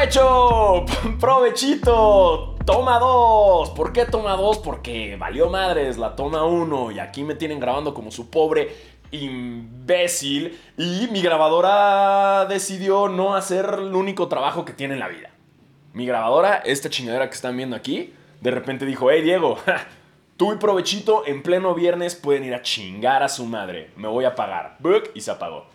¡Provecho! ¡Provechito! Toma dos. ¿Por qué toma dos? Porque valió madres la toma uno. Y aquí me tienen grabando como su pobre imbécil. Y mi grabadora decidió no hacer el único trabajo que tiene en la vida. Mi grabadora, esta chingadera que están viendo aquí, de repente dijo: Hey Diego, tú y Provechito en pleno viernes pueden ir a chingar a su madre. Me voy a pagar. Y se apagó.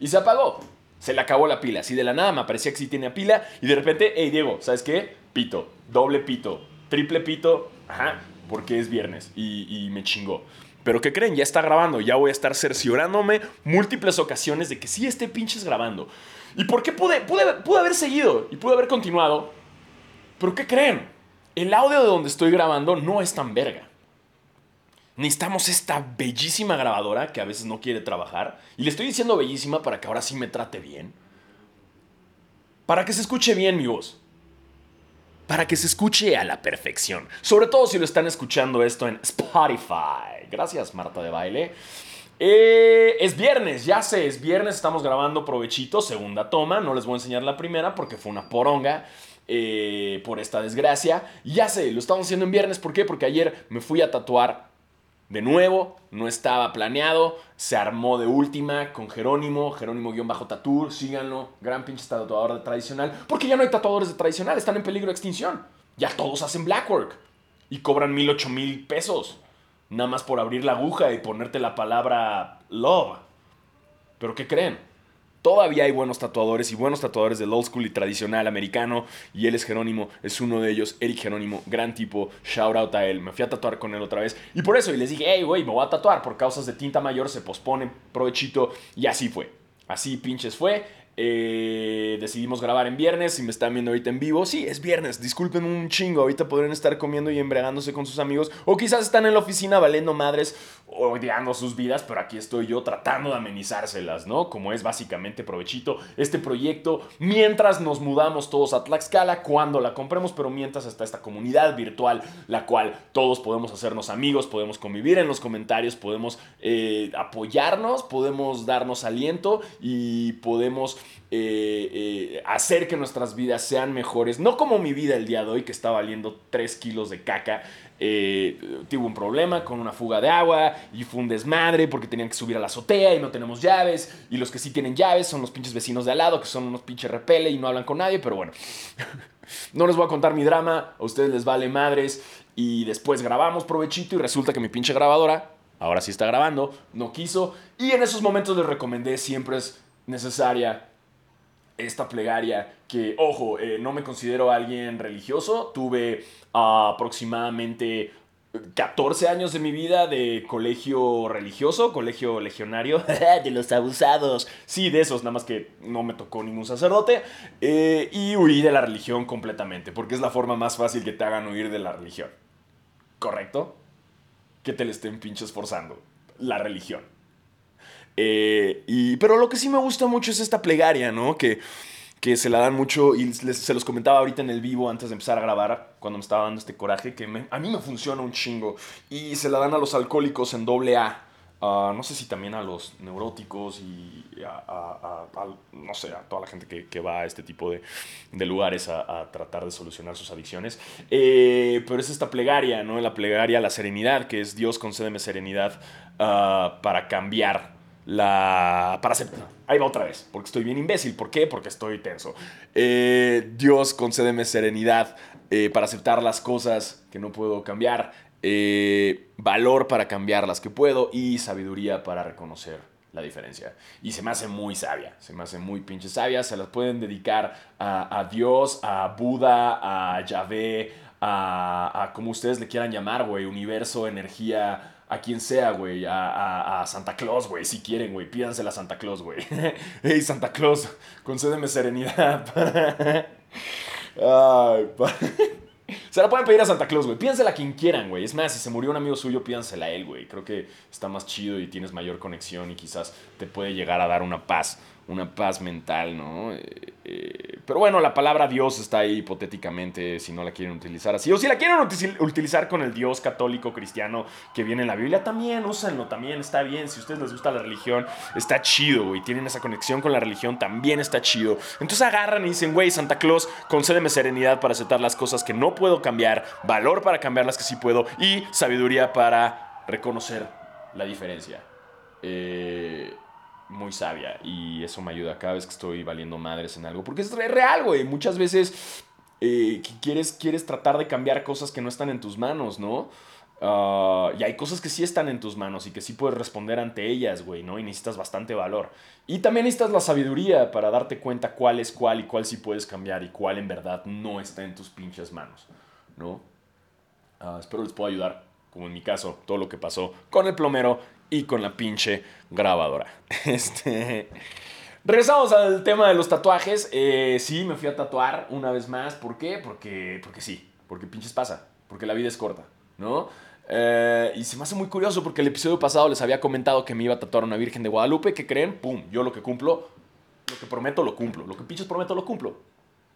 Y se apagó. Se le acabó la pila. Así de la nada me parecía que sí tenía pila. Y de repente, hey Diego, ¿sabes qué? Pito. Doble pito. Triple pito. Ajá. Porque es viernes. Y, me chingó. Pero ¿qué creen? Ya está grabando. Ya voy a estar cerciorándome múltiples ocasiones de que sí esté pinches grabando. ¿Y por qué pude, pude, pude haber seguido? Y pude haber continuado. Pero ¿qué creen? El audio de donde estoy grabando no es tan verga. Necesitamos esta bellísima grabadora que a veces no quiere trabajar. Y le estoy diciendo bellísima para que ahora sí me trate bien. Para que se escuche bien mi voz. Para que se escuche a la perfección. Sobre todo si lo están escuchando esto en Spotify. Gracias, Marta de Baile. Eh, es viernes, ya sé, es viernes, estamos grabando provechito, segunda toma. No les voy a enseñar la primera porque fue una poronga. Eh, por esta desgracia. Ya sé, lo estamos haciendo en viernes. ¿Por qué? Porque ayer me fui a tatuar de nuevo, no estaba planeado, se armó de última con Jerónimo, Jerónimo-Tatur, síganlo, gran pinche tatuador de tradicional, porque ya no hay tatuadores de tradicional, están en peligro de extinción. Ya todos hacen blackwork y cobran mil, ocho mil pesos, nada más por abrir la aguja y ponerte la palabra love. ¿Pero qué creen? Todavía hay buenos tatuadores y buenos tatuadores del old school y tradicional americano. Y él es Jerónimo, es uno de ellos. Eric Jerónimo, gran tipo. Shout out a él. Me fui a tatuar con él otra vez. Y por eso, y les dije, hey, güey, me voy a tatuar. Por causas de tinta mayor se pospone, provechito. Y así fue. Así pinches fue. Eh, decidimos grabar en viernes. Si me están viendo ahorita en vivo, sí, es viernes. Disculpen un chingo. Ahorita podrían estar comiendo y embriagándose con sus amigos. O quizás están en la oficina valiendo madres odiando sus vidas, pero aquí estoy yo tratando de amenizárselas, ¿no? Como es básicamente provechito este proyecto mientras nos mudamos todos a Tlaxcala, cuando la compremos, pero mientras está esta comunidad virtual, la cual todos podemos hacernos amigos, podemos convivir en los comentarios, podemos eh, apoyarnos, podemos darnos aliento y podemos eh, eh, hacer que nuestras vidas sean mejores, no como mi vida el día de hoy que está valiendo 3 kilos de caca, eh, tuvo un problema con una fuga de agua y fue un desmadre porque tenían que subir a la azotea y no tenemos llaves. Y los que sí tienen llaves son los pinches vecinos de al lado que son unos pinches repele y no hablan con nadie. Pero bueno, no les voy a contar mi drama, a ustedes les vale madres. Y después grabamos provechito y resulta que mi pinche grabadora, ahora sí está grabando, no quiso. Y en esos momentos les recomendé, siempre es necesaria esta plegaria que, ojo, eh, no me considero alguien religioso, tuve aproximadamente 14 años de mi vida de colegio religioso, colegio legionario, de los abusados. Sí, de esos, nada más que no me tocó ningún sacerdote. Eh, y huí de la religión completamente, porque es la forma más fácil que te hagan huir de la religión. ¿Correcto? Que te le estén pinches forzando. La religión. Eh, y, pero lo que sí me gusta mucho es esta plegaria, ¿no? Que, que se la dan mucho y se los comentaba ahorita en el vivo antes de empezar a grabar, cuando me estaba dando este coraje, que a mí me funciona un chingo. Y se la dan a los alcohólicos en doble A. no sé si también a los neuróticos y a, no sé, a toda la gente que, va a este tipo de, de lugares a, tratar de solucionar sus adicciones. Eh, pero es esta plegaria, ¿no? La plegaria, la serenidad, que es Dios concédeme serenidad ah, para cambiar la... para aceptar. Ahí va otra vez, porque estoy bien imbécil. ¿Por qué? Porque estoy tenso. Eh, Dios, concédeme serenidad eh, para aceptar las cosas que no puedo cambiar, eh, valor para cambiar las que puedo y sabiduría para reconocer la diferencia. Y se me hace muy sabia, se me hace muy pinche sabia. Se las pueden dedicar a, Dios, a Buda, a Yahvé, a, a como ustedes le quieran llamar, güey, universo, energía a quien sea, güey, a, Santa Claus, güey, si quieren, güey, pídansela a Santa Claus, güey. hey, Santa Claus, concédeme serenidad. Ay, se la pueden pedir a Santa Claus, güey. Pídansela a quien quieran, güey. Es más, si se murió un amigo suyo, pídansela a él, güey. Creo que está más chido y tienes mayor conexión y quizás te puede llegar a dar una paz, una paz mental, ¿no? Eh, Eh, pero bueno, la palabra Dios está ahí hipotéticamente si no la quieren utilizar así. O si la quieren utilizar con el Dios católico cristiano que viene en la Biblia, también úsenlo, también está bien. Si a ustedes les gusta la religión, está chido, y Tienen esa conexión con la religión, también está chido. Entonces agarran y dicen, güey, Santa Claus, concédeme serenidad para aceptar las cosas que no puedo cambiar, valor para cambiar las que sí puedo y sabiduría para reconocer la diferencia. Eh muy sabia y eso me ayuda cada vez que estoy valiendo madres en algo. Porque es real, güey. Muchas veces eh, quieres, quieres tratar de cambiar cosas que no están en tus manos, ¿no? Ah, y hay cosas que sí están en tus manos y que sí puedes responder ante ellas, güey, ¿no? Y necesitas bastante valor. Y también necesitas la sabiduría para darte cuenta cuál es cuál y cuál sí puedes cambiar y cuál en verdad no está en tus pinches manos, ¿no? Ah, espero les pueda ayudar, como en mi caso, todo lo que pasó con el plomero y con la pinche grabadora. Este. Regresamos al tema de los tatuajes. Eh, sí, me fui a tatuar una vez más. ¿Por qué? Porque, porque sí. Porque pinches pasa. Porque la vida es corta, ¿no? Eh, y se me hace muy curioso porque el episodio pasado les había comentado que me iba a tatuar una Virgen de Guadalupe. ¿Qué creen? ¡Pum! Yo lo que cumplo, lo que prometo, lo cumplo. Lo que pinches prometo, lo cumplo.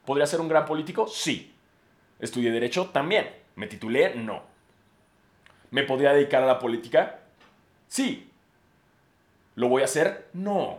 ¿Podría ser un gran político? Sí. ¿Estudié Derecho? También. ¿Me titulé? No. ¿Me podría dedicar a la política? Sí. ¿Lo voy a hacer? No.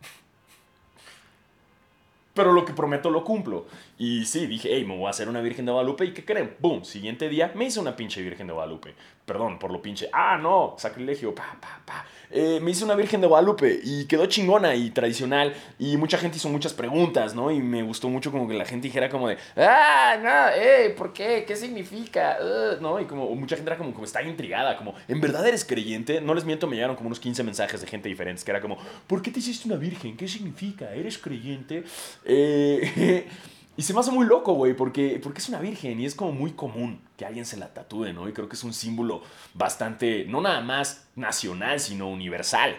Pero lo que prometo lo cumplo. Y sí, dije, hey, me voy a hacer una Virgen de Guadalupe. ¿Y qué creen? Boom, siguiente día me hice una pinche Virgen de Guadalupe. Perdón por lo pinche. Ah, no, sacrilegio. Pa, pa, pa. Eh, me hice una Virgen de Guadalupe y quedó chingona y tradicional. Y mucha gente hizo muchas preguntas, ¿no? Y me gustó mucho como que la gente dijera como de, ah, no, eh, ¿por qué? ¿Qué significa? Uh", ¿No? Y como mucha gente era como, como está intrigada, como, ¿en verdad eres creyente? No les miento, me llegaron como unos 15 mensajes de gente diferentes que era como, ¿por qué te hiciste una Virgen? ¿Qué significa? ¿Eres creyente? Eh... Y se me hace muy loco, güey, porque, porque es una virgen y es como muy común que alguien se la tatúe, ¿no? Y creo que es un símbolo bastante, no nada más nacional, sino universal.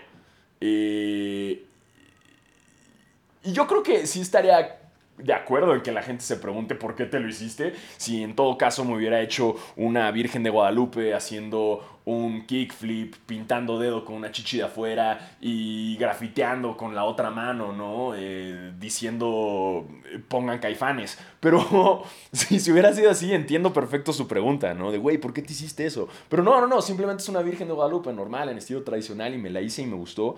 Eh, y yo creo que sí estaría de acuerdo en que la gente se pregunte por qué te lo hiciste. Si en todo caso me hubiera hecho una Virgen de Guadalupe haciendo un kickflip, pintando dedo con una chichi de afuera y grafiteando con la otra mano, ¿no? Eh, diciendo pongan caifanes. Pero si, si hubiera sido así, entiendo perfecto su pregunta, ¿no? De, güey, ¿por qué te hiciste eso? Pero no, no, no, simplemente es una Virgen de Guadalupe normal, en estilo tradicional y me la hice y me gustó.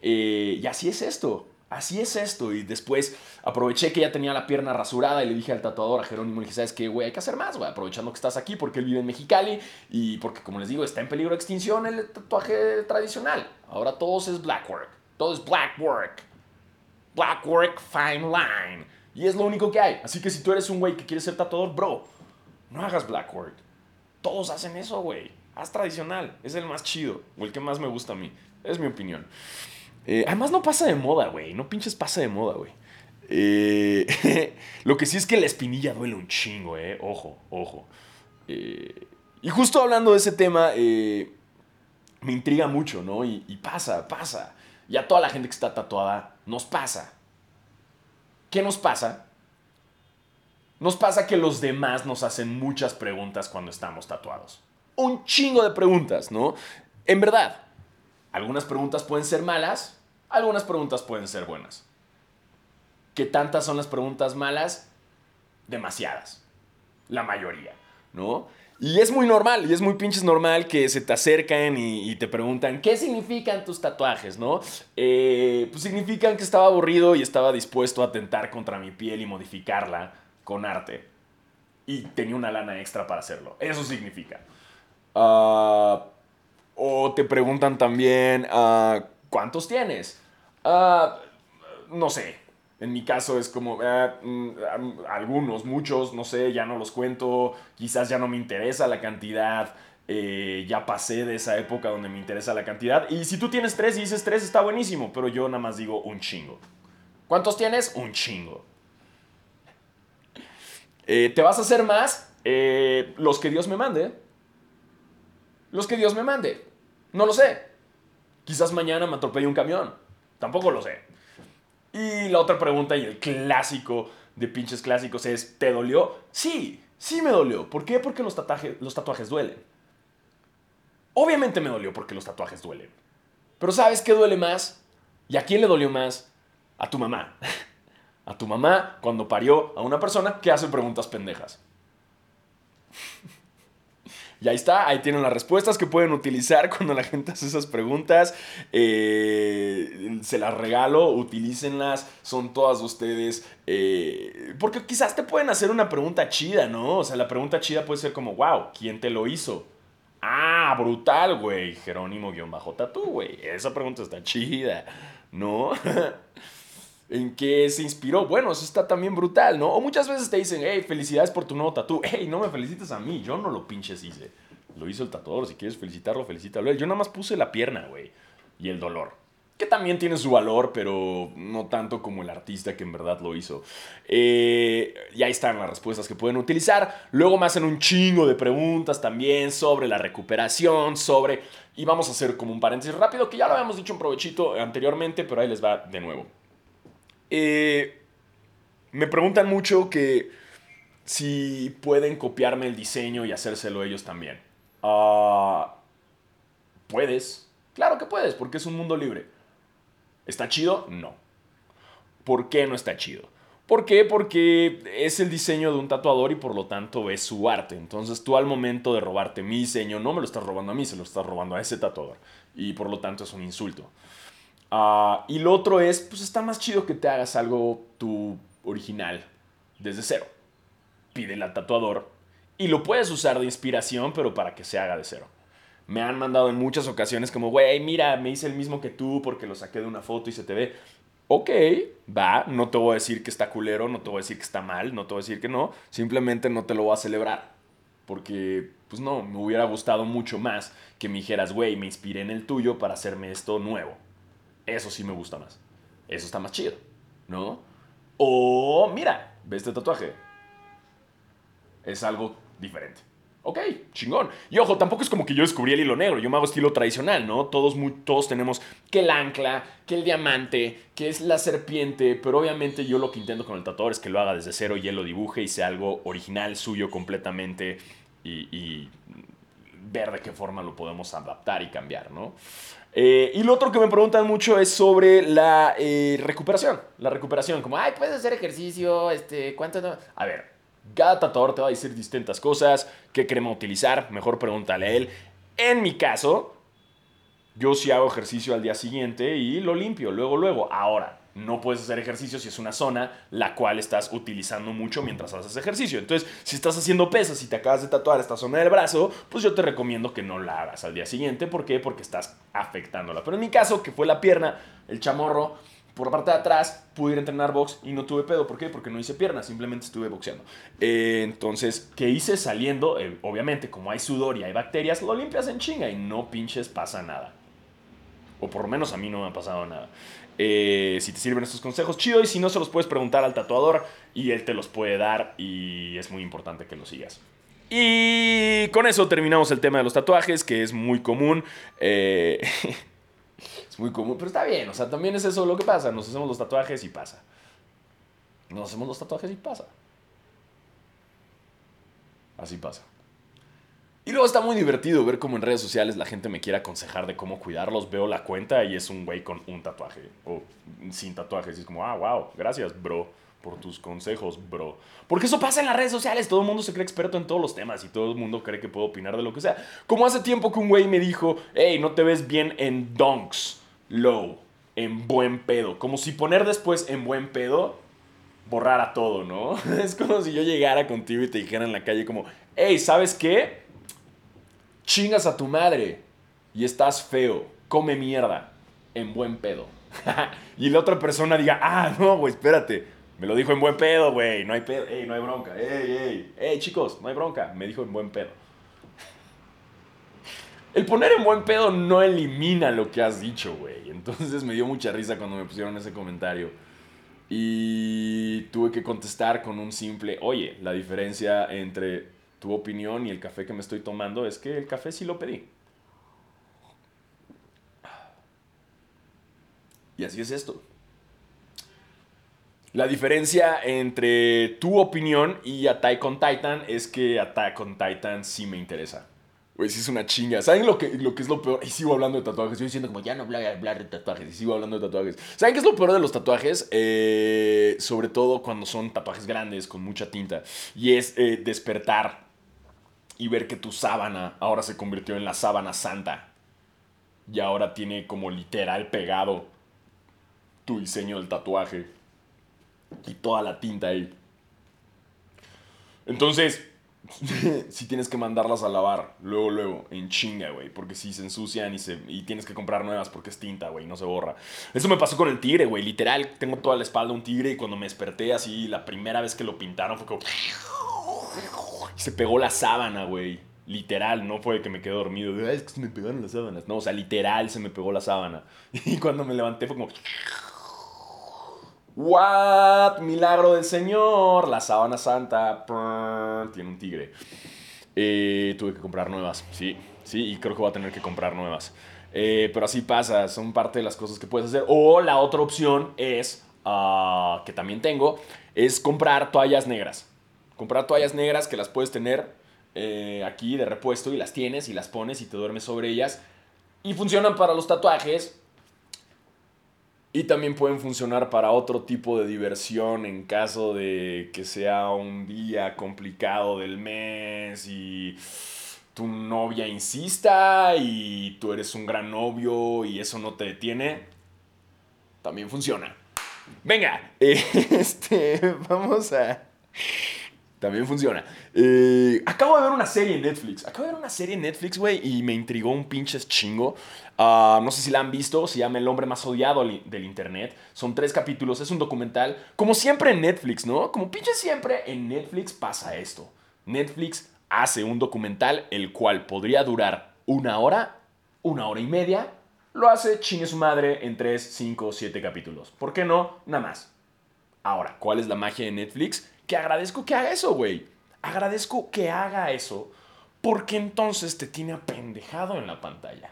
Eh, y así es esto así es esto. Y después aproveché que ya tenía la pierna rasurada y le dije al tatuador, a Jerónimo, le dije, ¿sabes qué, güey? Hay que hacer más, güey, aprovechando que estás aquí porque él vive en Mexicali y porque, como les digo, está en peligro de extinción el tatuaje tradicional. Ahora todo es black work. Todo es black work. Black work, fine line. Y es lo único que hay. Así que si tú eres un güey que quiere ser tatuador, bro, no hagas black work. Todos hacen eso, güey. Haz tradicional. Es el más chido. O el que más me gusta a mí. Es mi opinión. Eh, además no pasa de moda, güey. No pinches pasa de moda, güey. Eh, lo que sí es que la espinilla duele un chingo, eh. Ojo, ojo. Eh, y justo hablando de ese tema, me intriga mucho, ¿no? Y, y pasa, pasa. Y a toda la gente que está tatuada, nos pasa. ¿Qué nos pasa? Nos pasa que los demás nos hacen muchas preguntas cuando estamos tatuados. Un chingo de preguntas, ¿no? En verdad, algunas preguntas pueden ser malas, algunas preguntas pueden ser buenas. ¿Qué tantas son las preguntas malas? Demasiadas. La mayoría, ¿no? Y es muy normal, y es muy pinches normal que se te acercan y, te preguntan, ¿qué significan tus tatuajes, no? Eh, pues significan que estaba aburrido y estaba dispuesto a atentar contra mi piel y modificarla con arte. Y tenía una lana extra para hacerlo. Eso significa. Ah... Te preguntan también, ah, ¿cuántos tienes? Ah, no sé. En mi caso es como ah, mm, algunos, muchos, no sé, ya no los cuento. Quizás ya no me interesa la cantidad. Eh, ya pasé de esa época donde me interesa la cantidad. Y si tú tienes tres y dices tres, está buenísimo. Pero yo nada más digo un chingo. ¿Cuántos tienes? Un chingo. Eh, ¿Te vas a hacer más? Eh, los que Dios me mande los que Dios me mande. No lo sé. Quizás mañana me atropelle un camión. Tampoco lo sé. Y la otra pregunta y el clásico de pinches clásicos es, ¿te dolió? Sí, sí me dolió. ¿Por qué? Porque los tatuajes, los tatuajes duelen. Obviamente me dolió porque los tatuajes duelen. Pero ¿sabes qué duele más? ¿Y a quién le dolió más? A tu mamá. a tu mamá cuando parió a una persona que hace preguntas pendejas. Y ahí está, ahí tienen las respuestas que pueden utilizar cuando la gente hace esas preguntas. Eh, se las regalo, utilícenlas, son todas ustedes. Eh, porque quizás te pueden hacer una pregunta chida, ¿no? O sea, la pregunta chida puede ser como, wow, ¿quién te lo hizo? Ah, brutal, güey. Jerónimo-Tatú, güey. Esa pregunta está chida, ¿no? ¿En qué se inspiró? Bueno, eso está también brutal, ¿no? O muchas veces te dicen, hey, felicidades por tu nuevo tatú. Hey, no me felicites a mí, yo no lo pinches hice. Lo hizo el tatuador, si quieres felicitarlo, felicítalo. Yo nada más puse la pierna, güey. Y el dolor. Que también tiene su valor, pero no tanto como el artista que en verdad lo hizo. Eh, y ahí están las respuestas que pueden utilizar. Luego me hacen un chingo de preguntas también sobre la recuperación, sobre... Y vamos a hacer como un paréntesis rápido, que ya lo habíamos dicho en provechito anteriormente, pero ahí les va de nuevo. Eh, me preguntan mucho que si pueden copiarme el diseño y hacérselo ellos también. Ah, ¿Puedes? Claro que puedes, porque es un mundo libre. ¿Está chido? No. ¿Por qué no está chido? ¿Por qué? Porque es el diseño de un tatuador y por lo tanto es su arte. Entonces tú al momento de robarte mi diseño no me lo estás robando a mí, se lo estás robando a ese tatuador. Y por lo tanto es un insulto. Ah, y lo otro es, pues está más chido que te hagas algo tu original desde cero. Pídele al tatuador y lo puedes usar de inspiración, pero para que se haga de cero. Me han mandado en muchas ocasiones como, güey, mira, me hice el mismo que tú porque lo saqué de una foto y se te ve. Ok, va, no te voy a decir que está culero, no te voy a decir que está mal, no te voy a decir que no, simplemente no te lo voy a celebrar. Porque, pues no, me hubiera gustado mucho más que me dijeras, güey, me inspiré en el tuyo para hacerme esto nuevo. Eso sí me gusta más. Eso está más chido, ¿no? O, mira, ve este tatuaje. Es algo diferente. Ok, chingón. Y ojo, tampoco es como que yo descubrí el hilo negro. Yo me hago estilo tradicional, ¿no? Todos, todos tenemos que el ancla, que el diamante, que es la serpiente. Pero obviamente yo lo que intento con el tatuador es que lo haga desde cero y él lo dibuje y sea algo original, suyo completamente. Y, ver de qué forma lo podemos adaptar y cambiar, ¿no? Eh, y lo otro que me preguntan mucho es sobre la eh, recuperación. La recuperación, como, ay, puedes hacer ejercicio, este, ¿cuánto no? A ver, cada tatuador te va a decir distintas cosas, qué crema utilizar, mejor pregúntale a él. En mi caso, yo sí hago ejercicio al día siguiente y lo limpio, luego, luego. Ahora, no puedes hacer ejercicio si es una zona la cual estás utilizando mucho mientras haces ejercicio. Entonces, si estás haciendo pesas y te acabas de tatuar esta zona del brazo, pues yo te recomiendo que no la hagas al día siguiente. ¿Por qué? Porque estás afectándola. Pero en mi caso, que fue la pierna, el chamorro, por la parte de atrás pude ir a entrenar box y no tuve pedo. ¿Por qué? Porque no hice pierna, simplemente estuve boxeando. Eh, entonces, ¿qué hice saliendo? Eh, obviamente, como hay sudor y hay bacterias, lo limpias en chinga y no pinches pasa nada. O por lo menos a mí no me ha pasado nada. Eh, si te sirven estos consejos, chido. Y si no, se los puedes preguntar al tatuador y él te los puede dar. Y es muy importante que lo sigas. Y con eso terminamos el tema de los tatuajes, que es muy común. Eh, es muy común, pero está bien. O sea, también es eso lo que pasa. Nos hacemos los tatuajes y pasa. Nos hacemos los tatuajes y pasa. Así pasa. Y luego está muy divertido ver cómo en redes sociales la gente me quiere aconsejar de cómo cuidarlos. Veo la cuenta y es un güey con un tatuaje o sin tatuajes. Y es como, ah, wow, gracias, bro, por tus consejos, bro. Porque eso pasa en las redes sociales. Todo el mundo se cree experto en todos los temas y todo el mundo cree que puede opinar de lo que sea. Como hace tiempo que un güey me dijo, hey, no te ves bien en donks, low, en buen pedo. Como si poner después en buen pedo borrara todo, ¿no? Es como si yo llegara contigo y te dijera en la calle como, hey, ¿sabes qué? Chingas a tu madre y estás feo, come mierda, en buen pedo. y la otra persona diga, ah, no, güey, espérate, me lo dijo en buen pedo, güey, no hay pedo, ey, no hay bronca, ey, ey, ey, chicos, no hay bronca, me dijo en buen pedo. El poner en buen pedo no elimina lo que has dicho, güey. Entonces me dio mucha risa cuando me pusieron ese comentario. Y tuve que contestar con un simple, oye, la diferencia entre tu opinión y el café que me estoy tomando es que el café sí lo pedí. Y así es esto. La diferencia entre tu opinión y Attack on Titan es que Attack on Titan sí me interesa. Güey, sí es una chinga. ¿Saben lo que, lo que es lo peor? Y sigo hablando de tatuajes. Estoy diciendo como ya no voy a hablar de tatuajes. Y sigo hablando de tatuajes. ¿Saben qué es lo peor de los tatuajes? Eh, sobre todo cuando son tatuajes grandes con mucha tinta. Y es eh, despertar y ver que tu sábana ahora se convirtió en la sábana santa. Y ahora tiene como literal pegado tu diseño del tatuaje. Y toda la tinta ahí. Entonces, si tienes que mandarlas a lavar, luego, luego, en chinga, güey. Porque si se ensucian y, se, y tienes que comprar nuevas porque es tinta, güey, no se borra. Eso me pasó con el tigre, güey. Literal, tengo toda la espalda un tigre y cuando me desperté así, la primera vez que lo pintaron fue como... Se pegó la sábana, güey. Literal, no fue que me quedé dormido. es que se me pegaron las sábanas. No, o sea, literal se me pegó la sábana. Y cuando me levanté fue como... What? Milagro del Señor. La sábana santa. Tiene un tigre. Eh, tuve que comprar nuevas. Sí, sí, y creo que voy a tener que comprar nuevas. Eh, pero así pasa, son parte de las cosas que puedes hacer. O la otra opción es, ah, que también tengo, es comprar toallas negras. Comprar toallas negras que las puedes tener eh, aquí de repuesto y las tienes y las pones y te duermes sobre ellas. Y funcionan para los tatuajes y también pueden funcionar para otro tipo de diversión en caso de que sea un día complicado del mes y tu novia insista y tú eres un gran novio y eso no te detiene. También funciona. Venga, este, vamos a... También funciona. Eh, acabo de ver una serie en Netflix. Acabo de ver una serie en Netflix, güey, y me intrigó un pinches chingo. Ah, no sé si la han visto, se llama El hombre más odiado del internet. Son tres capítulos, es un documental. Como siempre en Netflix, ¿no? Como pinches siempre en Netflix pasa esto. Netflix hace un documental el cual podría durar una hora, una hora y media. Lo hace chingue su madre en tres, cinco, siete capítulos. ¿Por qué no? Nada más. Ahora, ¿cuál es la magia de Netflix? Que agradezco que haga eso, güey. Agradezco que haga eso porque entonces te tiene apendejado en la pantalla.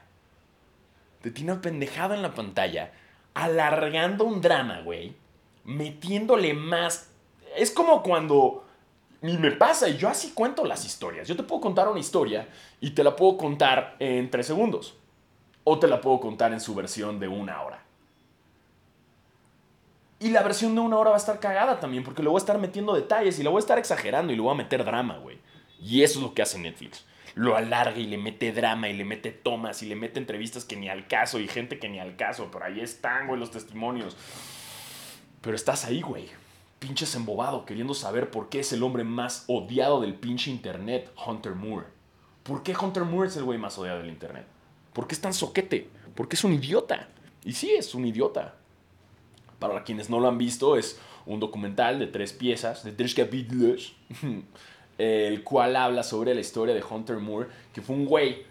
Te tiene apendejado en la pantalla, alargando un drama, güey. Metiéndole más. Es como cuando. Ni me pasa, y yo así cuento las historias. Yo te puedo contar una historia y te la puedo contar en tres segundos. O te la puedo contar en su versión de una hora. Y la versión de una hora va a estar cagada también, porque le voy a estar metiendo detalles y le voy a estar exagerando y le voy a meter drama, güey. Y eso es lo que hace Netflix. Lo alarga y le mete drama y le mete tomas y le mete entrevistas que ni al caso y gente que ni al caso. Pero ahí están, güey, los testimonios. Pero estás ahí, güey. Pinches embobado, queriendo saber por qué es el hombre más odiado del pinche internet, Hunter Moore. ¿Por qué Hunter Moore es el güey más odiado del internet? ¿Por qué es tan soquete? Porque es un idiota. Y sí, es un idiota para quienes no lo han visto, es un documental de tres piezas, de tres capítulos, el cual habla sobre la historia de Hunter Moore, que fue un güey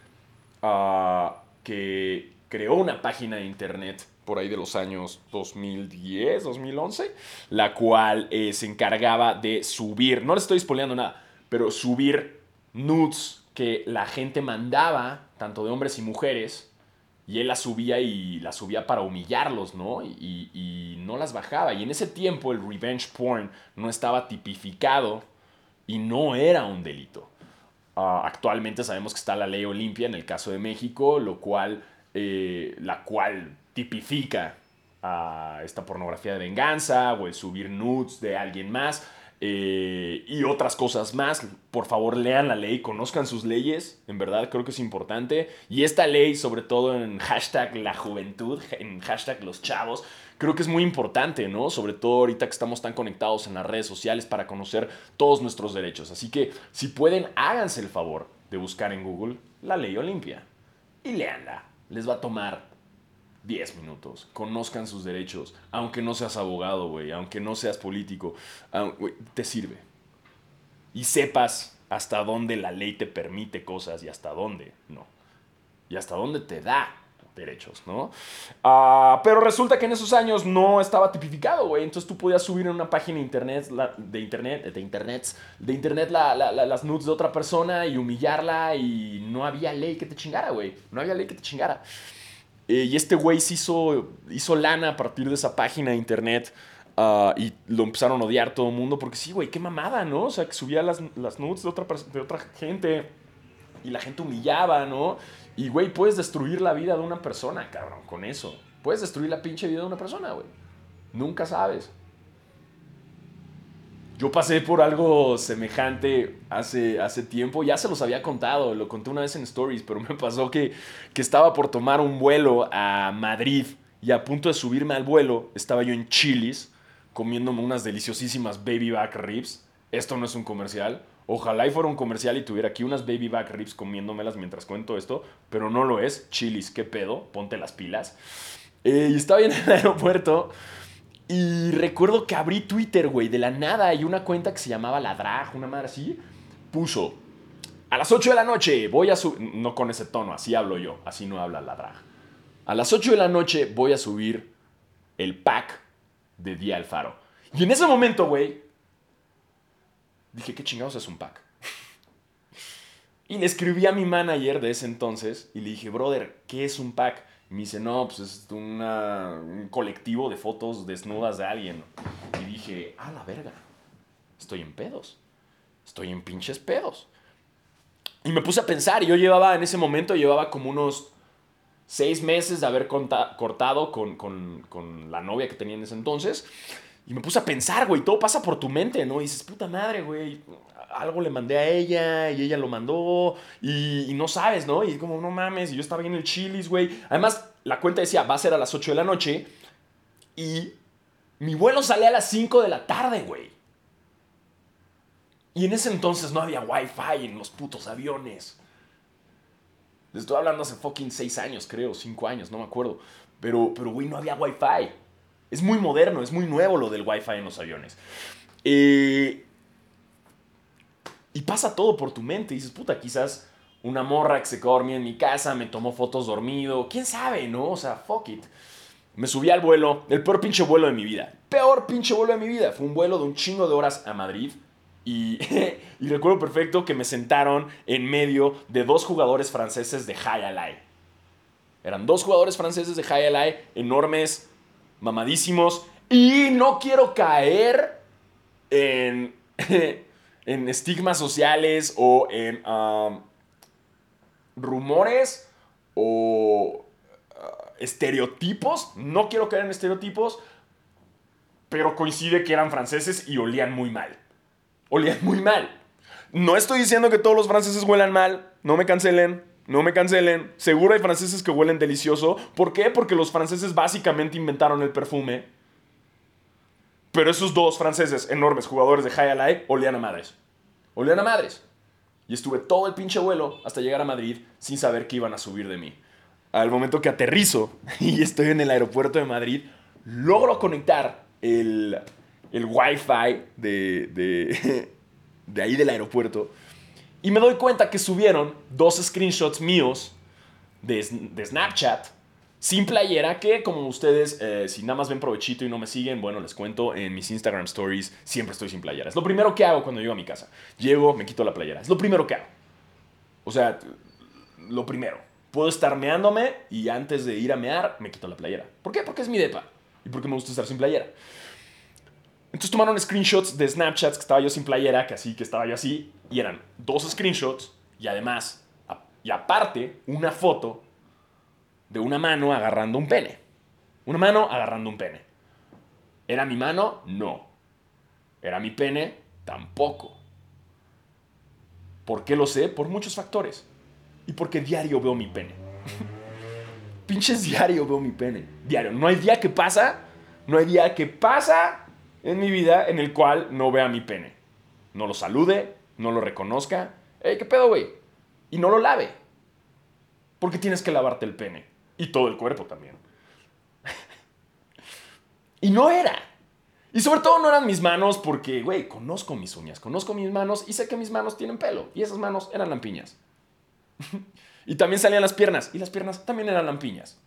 ah, que creó una página de internet por ahí de los años 2010, 2011, la cual eh, se encargaba de subir, no les estoy spoileando nada, pero subir nudes que la gente mandaba, tanto de hombres y mujeres, y él las subía y las subía para humillarlos, ¿no? Y, no las bajaba. Y en ese tiempo el revenge porn no estaba tipificado y no era un delito. Ah, actualmente sabemos que está la ley Olimpia en el caso de México, lo cual, eh, la cual tipifica a esta pornografía de venganza o el subir nudes de alguien más. Eh, y otras cosas más. Por favor, lean la ley, conozcan sus leyes, en verdad creo que es importante. Y esta ley, sobre todo en hashtag la juventud, en hashtag los chavos, creo que es muy importante, ¿no? Sobre todo ahorita que estamos tan conectados en las redes sociales para conocer todos nuestros derechos. Así que si pueden, háganse el favor de buscar en Google la ley Olimpia y leanla. Les va a tomar 10 minutos. Conozcan sus derechos. Aunque no seas abogado, güey. Aunque no seas político. te sirve. Y sepas hasta dónde la ley te permite cosas y hasta dónde no. Y hasta dónde te da derechos, ¿no? Ah, pero resulta que en esos años no estaba tipificado, güey. Entonces tú podías subir en una página de internet, de internet, de internet, de internet las nudes de otra persona y humillarla y no había ley que te chingara, güey. No había ley que te chingara. Eh, y este güey se hizo, hizo lana a partir de esa página de internet. Ah, y lo empezaron a odiar todo el mundo. Porque sí, güey, qué mamada, ¿no? O sea, que subía las, las nudes de otra, de otra gente. y la gente humillaba, ¿no? Y, güey, puedes destruir la vida de una persona, cabrón, con eso. Puedes destruir la pinche vida de una persona, güey. Nunca sabes. Yo pasé por algo semejante hace, hace tiempo, ya se los había contado, lo conté una vez en Stories, pero me pasó que, que estaba por tomar un vuelo a Madrid y a punto de subirme al vuelo estaba yo en Chilis comiéndome unas deliciosísimas baby back ribs. Esto no es un comercial. Ojalá y fuera un comercial y tuviera aquí unas baby back ribs comiéndomelas mientras cuento esto, pero no lo es. Chilis, qué pedo, ponte las pilas. Eh, y estaba en el aeropuerto y recuerdo que abrí Twitter, güey, de la nada. Y una cuenta que se llamaba La Drag, una madre así, puso. A las 8 de la noche voy a subir. No con ese tono, así hablo yo. Así no habla la drag. A las 8 de la noche voy a subir el pack de Día Alfaro. Y en ese momento, güey, dije, ¿qué chingados es un pack? y le escribí a mi manager de ese entonces y le dije, brother, ¿qué es un pack? Y me dice, no, pues es un colectivo de fotos desnudas de alguien. Y dije, ah, la verga, estoy en pedos. Estoy en pinches pedos. Y me puse a pensar, yo llevaba, en ese momento, llevaba como unos seis meses de haber cortado con, con, la novia que tenía en ese entonces. Y me puse a pensar, güey, todo pasa por tu mente, ¿no? Y dices, puta madre, güey, algo le mandé a ella y ella lo mandó y, no sabes, ¿no? Y como, no mames, y yo estaba en el chilis, güey. Además, la cuenta decía, va a ser a las 8 de la noche y mi vuelo sale a las 5 de la tarde, güey. Y en ese entonces no había wifi en los putos aviones. Les estoy hablando hace fucking 6 años, creo, 5 años, no me acuerdo. Pero, pero, güey, no había wifi. Es muy moderno, es muy nuevo lo del wifi en los aviones. Eh, y pasa todo por tu mente. Y dices, puta, quizás una morra que se quedó dormida en mi casa me tomó fotos dormido. ¿Quién sabe, no? O sea, fuck it. Me subí al vuelo, el peor pinche vuelo de mi vida. Peor pinche vuelo de mi vida. Fue un vuelo de un chingo de horas a Madrid. Y, y recuerdo perfecto que me sentaron en medio de dos jugadores franceses de High Alay. Eran dos jugadores franceses de High Alay, enormes, mamadísimos. Y no quiero caer en en estigmas sociales o en um, rumores o uh, estereotipos. No quiero caer en estereotipos, pero coincide que eran franceses y olían muy mal. Olían muy mal. No estoy diciendo que todos los franceses huelan mal, no me cancelen, no me cancelen. Seguro hay franceses que huelen delicioso. ¿Por qué? Porque los franceses básicamente inventaron el perfume pero esos dos franceses, enormes jugadores de High Alive, olían a madres. Olían a madres. Y estuve todo el pinche vuelo hasta llegar a Madrid sin saber que iban a subir de mí. Al momento que aterrizo y estoy en el aeropuerto de Madrid, logro conectar el, el wifi de, de, de ahí del aeropuerto y me doy cuenta que subieron dos screenshots míos de, de Snapchat sin playera, que como ustedes, eh, si nada más ven provechito y no me siguen, bueno, les cuento, en mis Instagram stories siempre estoy sin playera. Es lo primero que hago cuando llego a mi casa. Llego, me quito la playera. Es lo primero que hago. O sea, lo primero. Puedo estar meándome y antes de ir a mear, me quito la playera. ¿Por qué? Porque es mi depa. Y porque me gusta estar sin playera. Entonces tomaron screenshots de Snapchats que estaba yo sin playera, que así, que estaba yo así, y eran dos screenshots y además, y aparte, una foto de una mano agarrando un pene. Una mano agarrando un pene. ¿Era mi mano? No. ¿Era mi pene? Tampoco. ¿Por qué lo sé? Por muchos factores. Y porque diario veo mi pene. Pinches diario veo mi pene. Diario. No hay día que pasa, no hay día que pasa en mi vida en el cual no vea mi pene. No lo salude, no lo reconozca. Ey, ¿qué pedo, güey? Y no lo lave. Porque tienes que lavarte el pene. Y todo el cuerpo también. y no era. Y sobre todo no eran mis manos porque, güey, conozco mis uñas, conozco mis manos y sé que mis manos tienen pelo. Y esas manos eran lampiñas. y también salían las piernas. Y las piernas también eran lampiñas.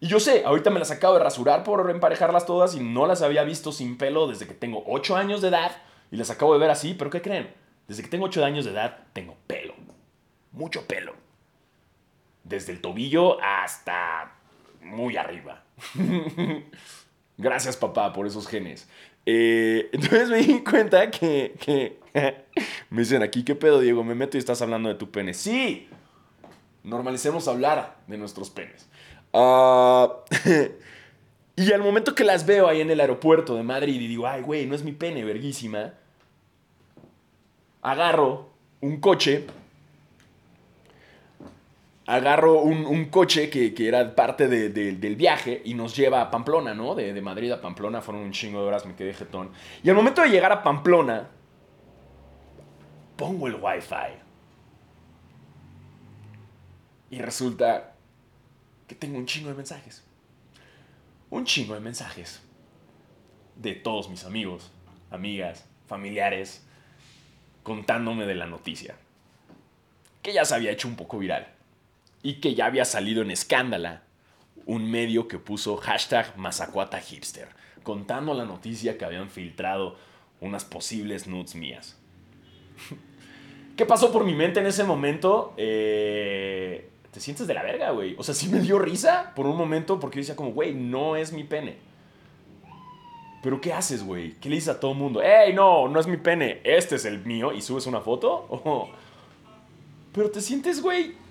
Y yo sé, ahorita me las acabo de rasurar por emparejarlas todas y no las había visto sin pelo desde que tengo 8 años de edad. Y las acabo de ver así, pero ¿qué creen? Desde que tengo 8 años de edad tengo pelo. Mucho pelo desde el tobillo hasta muy arriba. Gracias papá por esos genes. Eh, entonces me di cuenta que, Me dicen aquí, ¿qué pedo, Diego? Me meto y estás hablando de tu pene. Sí, normalicemos hablar de nuestros penes. Ah, y al momento que las veo ahí en el aeropuerto de Madrid y digo, ay, güey, no es mi pene, verguísima. Agarro un coche. Agarro un, coche que, era parte del viaje y nos lleva a Pamplona, ¿no? De, de Madrid a Pamplona fueron un chingo de horas, me quedé jetón. Y al momento de llegar a Pamplona, pongo el wifi. Y resulta que tengo un chingo de mensajes. Un chingo de mensajes. De todos mis amigos, amigas, familiares, contándome de la noticia. Que ya se había hecho un poco viral. Y que ya había salido en escándala un medio que puso hashtag Mazacuata Hipster, contando la noticia que habían filtrado unas posibles nudes mías. ¿Qué pasó por mi mente en ese momento? Eh, te sientes de la verga, güey. O sea, sí me dio risa por un momento porque yo decía como, güey, no es mi pene. Pero ¿qué haces, güey? ¿Qué le dices a todo el mundo? ¡Ey, no! No es mi pene. Este es el mío. ¿Y subes una foto? Pero te sientes, güey.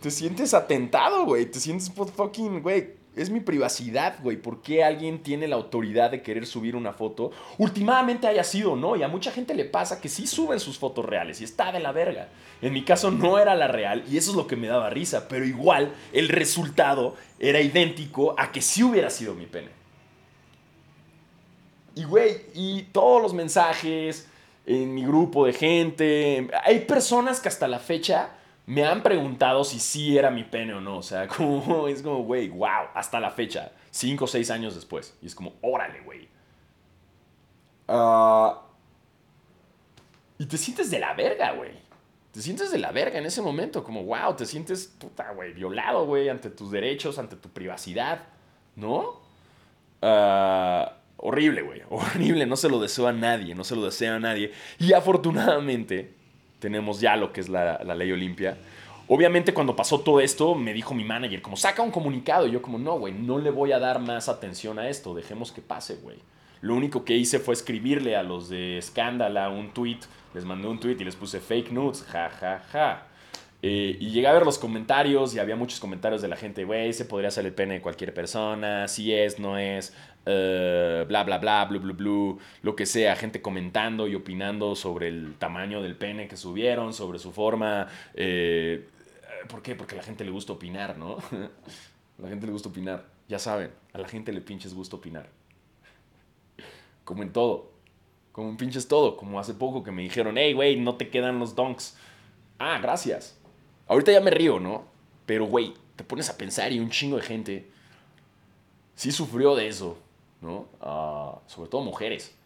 Te sientes atentado, güey. Te sientes fucking, güey es mi privacidad, güey. ¿Por qué alguien tiene la autoridad de querer subir una foto? Últimamente haya sido, ¿no? Y a mucha gente le pasa que sí suben sus fotos reales y está de la verga. En mi caso no era la real y eso es lo que me daba risa. Pero igual el resultado era idéntico a que sí hubiera sido mi pene. Y, güey, y todos los mensajes en mi grupo de gente. Hay personas que hasta la fecha me han preguntado si sí era mi pene o no. O sea, como, es como, güey, wow, hasta la fecha, cinco o seis años después. Y es como, órale, güey. Ah, y te sientes de la verga, güey. Te sientes de la verga en ese momento, como, wow, te sientes, puta, güey, violado, güey, ante tus derechos, ante tu privacidad, ¿no? Ah, horrible, güey, horrible, no se lo deseo a nadie, no se lo deseo a nadie. Y afortunadamente, tenemos ya lo que es la, ley Olimpia. Obviamente cuando pasó todo esto, me dijo mi manager, como saca un comunicado. Y yo como, no, güey, no le voy a dar más atención a esto, dejemos que pase, güey. Lo único que hice fue escribirle a los de Escándala un tweet, les mandé un tweet y les puse fake news, ja, ja, ja. Eh, y llegué a ver los comentarios y había muchos comentarios de la gente, güey, se podría hacer el pene de cualquier persona, si es, no es, uh, bla, bla, bla, blu, blu, lo que sea, gente comentando y opinando sobre el tamaño del pene que subieron, sobre su forma. Eh, ¿Por qué? Porque a la gente le gusta opinar, ¿no? a la gente le gusta opinar, ya saben, a la gente le pinches gusta opinar. Como en todo, como en pinches todo, como hace poco que me dijeron, hey, güey, no te quedan los donks. Ah, gracias Ahorita ya me río, ¿no? Pero, güey, te pones a pensar y un chingo de gente sí sufrió de eso, ¿no? Sobre todo mujeres.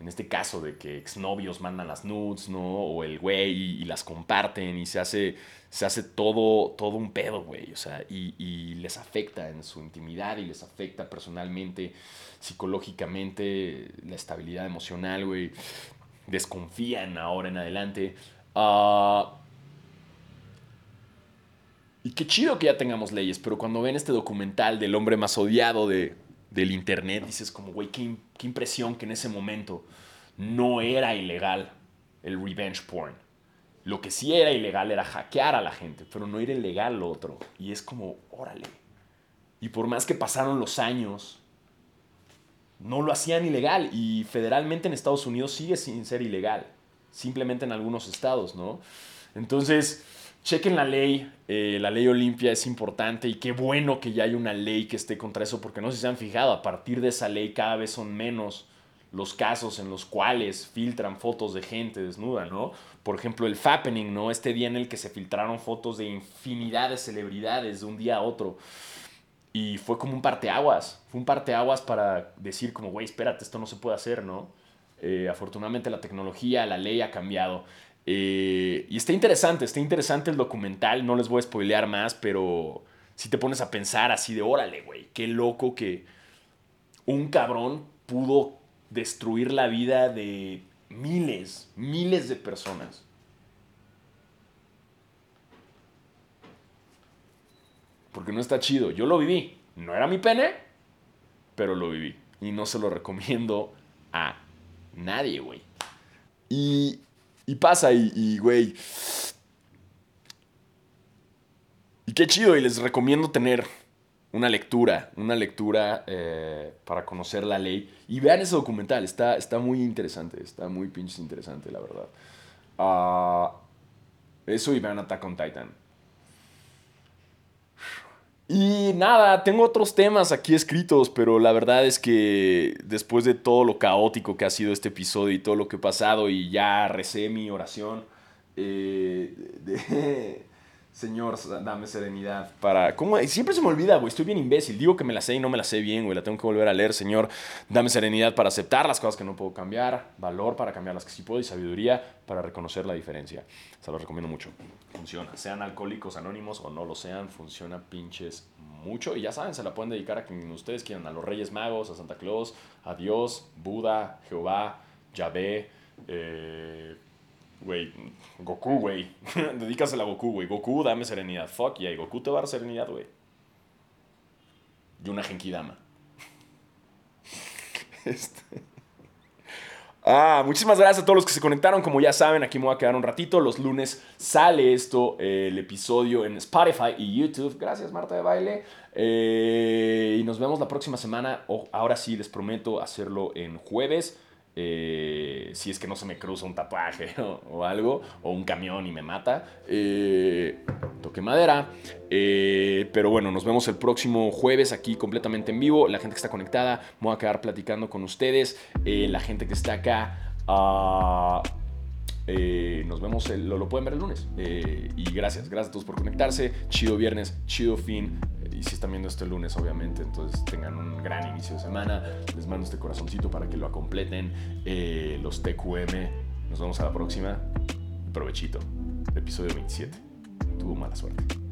En este caso de que exnovios mandan las nudes, ¿no? O el güey y, las comparten y se hace, se hace todo, todo un pedo, güey. O sea, y, y, les afecta en su intimidad y les afecta personalmente, psicológicamente, la estabilidad emocional, güey. Desconfían ahora en adelante. Ah... Y qué chido que ya tengamos leyes, pero cuando ven este documental del hombre más odiado de, del Internet, dices como, güey, qué, qué impresión que en ese momento no era ilegal el revenge porn. Lo que sí era ilegal era hackear a la gente, pero no era ilegal lo otro. Y es como, órale. Y por más que pasaron los años, no lo hacían ilegal. Y federalmente en Estados Unidos sigue sin ser ilegal. Simplemente en algunos estados, ¿no? Entonces, chequen la ley, eh, la ley Olimpia es importante y qué bueno que ya hay una ley que esté contra eso, porque no sé se han fijado, a partir de esa ley cada vez son menos los casos en los cuales filtran fotos de gente desnuda, ¿no? Por ejemplo, el Fappening, ¿no? Este día en el que se filtraron fotos de infinidad de celebridades de un día a otro. Y fue como un parteaguas, fue un parteaguas para decir como, güey, espérate, esto no se puede hacer, ¿no? Eh, afortunadamente la tecnología, la ley ha cambiado. Eh, y está interesante, está interesante el documental, no les voy a spoilear más, pero si te pones a pensar así de, órale, güey, qué loco que un cabrón pudo destruir la vida de miles, miles de personas. Porque no está chido. Yo lo viví. No era mi pene, pero lo viví. Y no se lo recomiendo a nadie, güey. Y Y pasa y, güey. Y qué chido, y les recomiendo tener una lectura, una lectura eh, para conocer la ley. Y vean ese documental, está, está muy interesante, está muy pinches interesante, la verdad. Ah, eso y vean Attack on Titan. Y nada, tengo otros temas aquí escritos, pero la verdad es que después de todo lo caótico que ha sido este episodio y todo lo que he pasado y ya recé mi oración, eh, Señor, dame serenidad para... ¿Cómo? Siempre se me olvida, güey. Estoy bien imbécil. Digo que me la sé y no me la sé bien, güey. La tengo que volver a leer. Señor, dame serenidad para aceptar las cosas que no puedo cambiar. Valor para cambiar las que sí puedo. Y sabiduría para reconocer la diferencia. Se lo recomiendo mucho. Funciona. Sean alcohólicos anónimos o no lo sean, funciona pinches mucho. Y ya saben, se la pueden dedicar a quien ustedes quieran. A los Reyes Magos, a Santa Claus, a Dios, Buda, Jehová, Yahvé, eh Güey, Goku, güey. Dedícasela a Goku, güey. Goku, dame serenidad. Fuck yeah. Goku te va a dar serenidad, güey. Y una Genkidama. este. Ah, muchísimas gracias a todos los que se conectaron. Como ya saben, aquí me voy a quedar un ratito. Los lunes sale esto, el episodio en Spotify y YouTube. Gracias, Marta de Baile. Eh, y nos vemos la próxima semana. ahora sí, les prometo hacerlo en jueves. Eh, si es que no se me cruza un tatuaje o, algo, o un camión y me mata, eh, toque madera. Eh, pero bueno, nos vemos el próximo jueves aquí completamente en vivo. La gente que está conectada, voy a quedar platicando con ustedes. la gente que está acá, ah, nos vemos, lo, lo, pueden ver el lunes. y gracias, gracias a todos por conectarse. Chido viernes, chido fin y si están viendo este lunes, obviamente, entonces tengan un gran inicio de semana. Les mando este corazoncito para que lo completen. Eh, los TQM. Nos vemos a la próxima. Provechito. Episodio 27. Tuvo mala suerte.